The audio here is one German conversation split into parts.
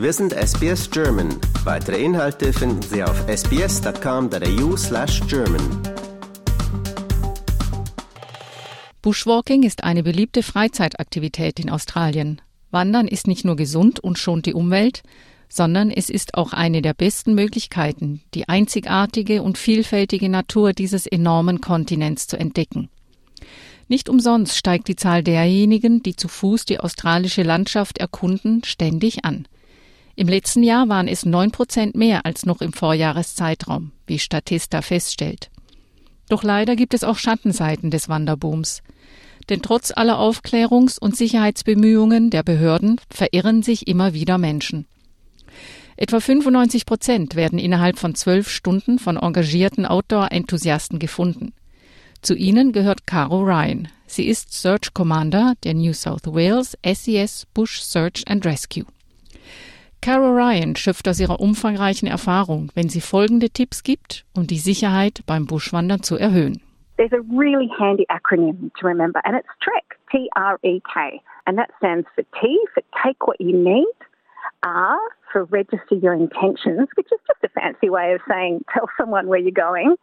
Wir sind SBS German. Weitere Inhalte finden Sie auf sbs.com.au/german. Bushwalking ist eine beliebte Freizeitaktivität in Australien. Wandern ist nicht nur gesund und schont die Umwelt, sondern es ist auch eine der besten Möglichkeiten, die einzigartige und vielfältige Natur dieses enormen Kontinents zu entdecken. Nicht umsonst steigt die Zahl derjenigen, die zu Fuß die australische Landschaft erkunden, ständig an. Im letzten Jahr waren es neun Prozent mehr als noch im Vorjahreszeitraum, wie Statista feststellt. Doch leider gibt es auch Schattenseiten des Wanderbooms. Denn trotz aller Aufklärungs- und Sicherheitsbemühungen der Behörden verirren sich immer wieder Menschen. Etwa 95 Prozent werden innerhalb von zwölf Stunden von engagierten Outdoor-Enthusiasten gefunden. Zu ihnen gehört Caro Ryan. Sie ist Search Commander der New South Wales SES Bush Search and Rescue. Caro Ryan schöpft aus ihrer umfangreichen Erfahrung, wenn sie folgende Tipps gibt, um die Sicherheit beim Buschwandern zu erhöhen. There's a really handy acronym to remember, and it's TREK, T R E K. And that stands for T for take what you need, R for register your intentions, which is just a fancy way of saying tell someone where you're going,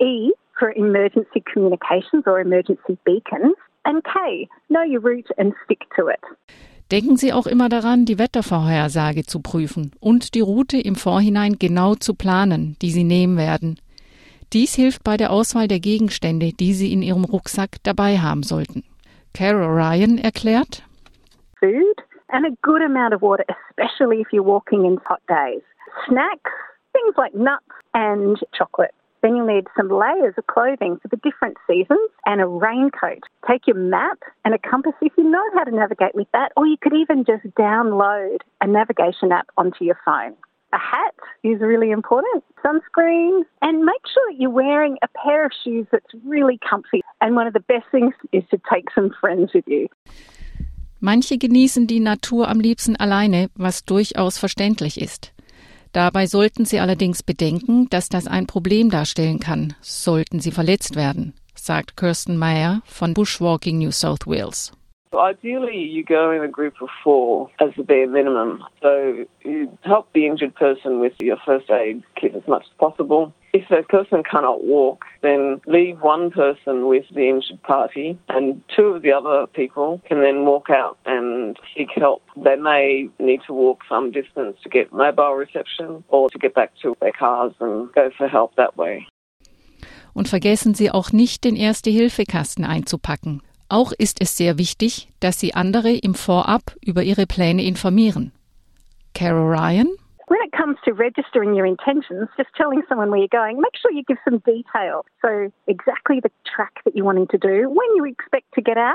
E for emergency communications or emergency beacons, and K, know your route and stick to it. Denken Sie auch immer daran, die Wettervorhersage zu prüfen und die Route im Vorhinein genau zu planen, die Sie nehmen werden. Dies hilft bei der Auswahl der Gegenstände, die Sie in Ihrem Rucksack dabei haben sollten. Carol Ryan erklärt, Food and a good amount of water, especially if you're walking in hot days. Snacks, things like nuts and chocolate. Then you'll need some layers of clothing for the different seasons and a raincoat. Take your map and a compass if you know how to navigate with that, or you could even just download a navigation app onto your phone. A hat is really important, sunscreen, and make sure that you're wearing a pair of shoes that's really comfy. And one of the best things is to take some friends with you. Manche genießen die Natur am liebsten alleine, was durchaus verständlich ist. Dabei sollten Sie allerdings bedenken, dass das ein Problem darstellen kann, sollten Sie verletzt werden, sagt Kirsten Meyer von Bushwalking New South Wales. Ideally, you go in a group of four as the bare minimum. So you help the injured person with your first aid kit as much as possible. If the person cannot walk, then leave one person with the injured party, and two of the other people can then walk out and seek help. They may need to walk some distance to get mobile reception or to get back to their cars and go for help that way. Und vergessen Sie auch nicht, den Erste-Hilfe-Kasten einzupacken. Auch ist es sehr wichtig, dass Sie andere im Vorab über Ihre Pläne informieren. Carol Ryan? When it comes to registering your intentions, just telling someone where you're going, make sure you give some detail. So, exactly the track that you're wanting to do, when you expect to get out,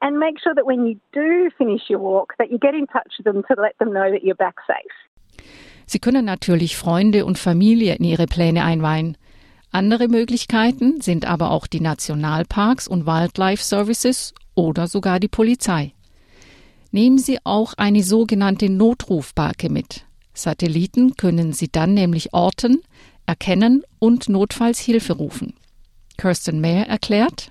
and make sure that when you do finish your walk, that you get in touch with them to let them know that you're back safe. Sie können natürlich Freunde und Familie in Ihre Pläne einweihen. Andere Möglichkeiten sind aber auch die Nationalparks und Wildlife Services oder sogar die Polizei. Nehmen Sie auch eine sogenannte Notrufbarke mit. Satelliten können Sie dann nämlich orten, erkennen und notfalls Hilfe rufen. Kirsten Mayer erklärt,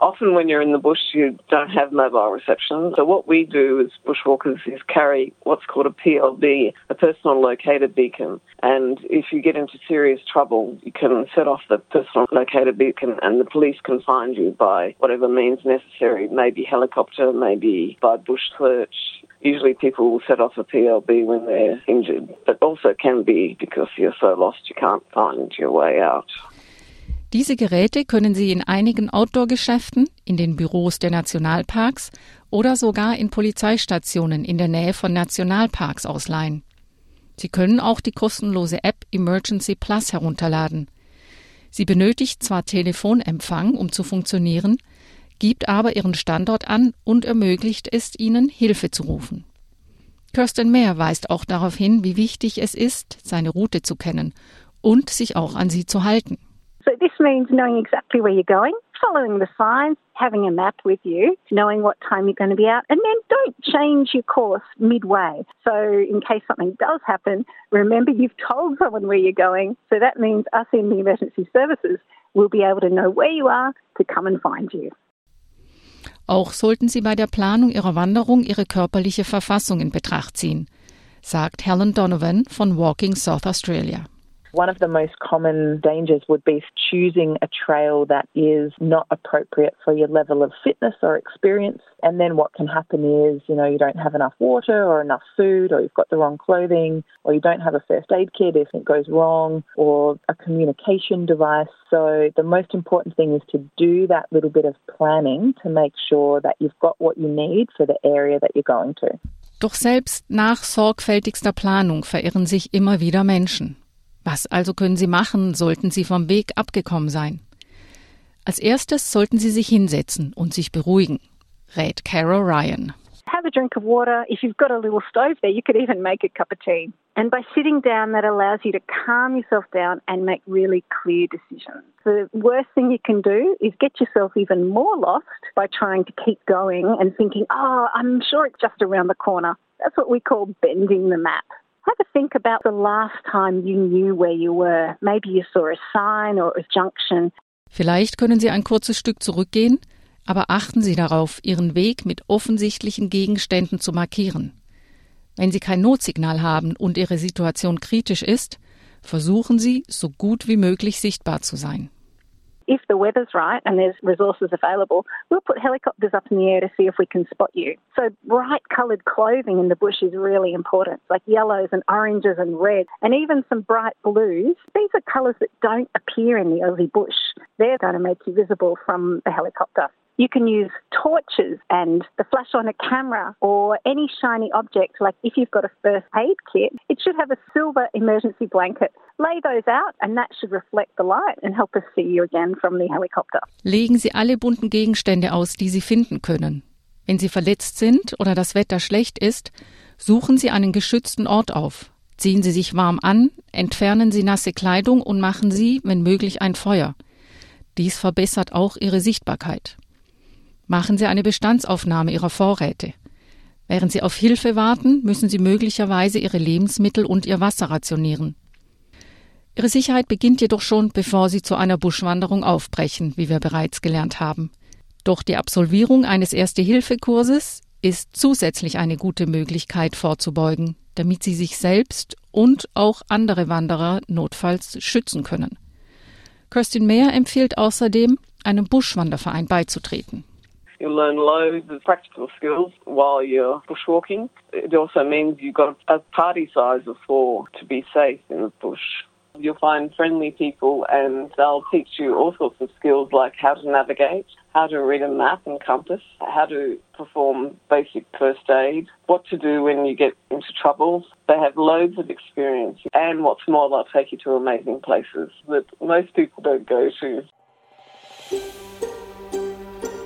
often when you're in the bush, you don't have mobile reception. So what we do as bushwalkers is carry what's called a PLB, a personal locator beacon. And if you get into serious trouble, you can set off the personal locator beacon and the police can find you by whatever means necessary, maybe helicopter, maybe by bush search. Usually people will set off a PLB when they're injured, but also can be because you're so lost you can't find your way out. Diese Geräte können Sie in einigen Outdoor-Geschäften, in den Büros der Nationalparks oder sogar in Polizeistationen in der Nähe von Nationalparks ausleihen. Sie können auch die kostenlose App Emergency Plus herunterladen. Sie benötigt zwar Telefonempfang, um zu funktionieren, gibt aber ihren Standort an und ermöglicht es Ihnen, Hilfe zu rufen. Kirsten Mehr weist auch darauf hin, wie wichtig es ist, seine Route zu kennen und sich auch an sie zu halten. So this means knowing exactly where you're going, following the signs, having a map with you, knowing what time you're going to be out, and then don't change your course midway. So in case something does happen, remember you've told someone where you're going. So that means us in the emergency services will be able to know where you are to come and find you. Auch sollten Sie bei der Planung Ihrer Wanderung Ihre körperliche Verfassung in Betracht ziehen. sagt Helen Donovan von Walking South Australia. One of the most common dangers would be choosing a trail that is not appropriate for your level of fitness or experience. And then what can happen is, you know, you don't have enough water or enough food, or you've got the wrong clothing, or you don't have a first aid kit if it goes wrong, or a communication device. So the most important thing is to do that little bit of planning to make sure that you've got what you need for the area that you're going to. Doch selbst nach sorgfältigster Planung verirren sich immer wieder Menschen. Was also können Sie machen, sollten Sie vom Weg abgekommen sein? Als erstes sollten Sie sich hinsetzen und sich beruhigen, rät Carol Ryan. Have a drink of water. If you've got a little stove there, you could even make a cup of tea. And by sitting down, that allows you to calm yourself down and make really clear decisions. The worst thing you can do is get yourself even more lost by trying to keep going and thinking, oh, I'm sure it's just around the corner. That's what we call bending the map. Have a think about the last time you knew where you were. Maybe you saw a sign or a junction. Vielleicht können Sie ein kurzes Stück zurückgehen, aber achten Sie darauf, Ihren Weg mit offensichtlichen Gegenständen zu markieren. Wenn Sie kein Notsignal haben und Ihre Situation kritisch ist, versuchen Sie, so gut wie möglich sichtbar zu sein. If the weather's right and there's resources available, we'll put helicopters up in the air to see if we can spot you. So bright coloured clothing in the bush is really important, like yellows and oranges and reds, and even some bright blues. These are colours that don't appear in the Aussie bush. They're going to make you visible from the helicopter. You can use torches and the flash on a camera or any shiny object. Like if you've got a first aid kit, it should have a silver emergency blanket. Lay those out and that should reflect the light and help us see you again from the helicopter. Legen Sie alle bunten Gegenstände aus, die Sie finden können. Wenn Sie verletzt sind oder das Wetter schlecht ist, suchen Sie einen geschützten Ort auf. Ziehen Sie sich warm an, entfernen Sie nasse Kleidung und machen Sie, wenn möglich, ein Feuer. Dies verbessert auch Ihre Sichtbarkeit. Machen Sie eine Bestandsaufnahme Ihrer Vorräte. Während Sie auf Hilfe warten, müssen Sie möglicherweise Ihre Lebensmittel und Ihr Wasser rationieren. Ihre Sicherheit beginnt jedoch schon, bevor Sie zu einer Buschwanderung aufbrechen, wie wir bereits gelernt haben. Doch die Absolvierung eines Erste-Hilfe-Kurses ist zusätzlich eine gute Möglichkeit vorzubeugen, damit Sie sich selbst und auch andere Wanderer notfalls schützen können. Kirstin Mayer empfiehlt außerdem, einem Buschwanderverein beizutreten. You'll learn loads of practical skills while you're bushwalking. It also means you've got a party size of four to be safe in the bush. You'll find friendly people and they'll teach you all sorts of skills like how to navigate, how to read a map and compass, how to perform basic first aid, what to do when you get into trouble. They have loads of experience and what's more, they'll take you to amazing places that most people don't go to.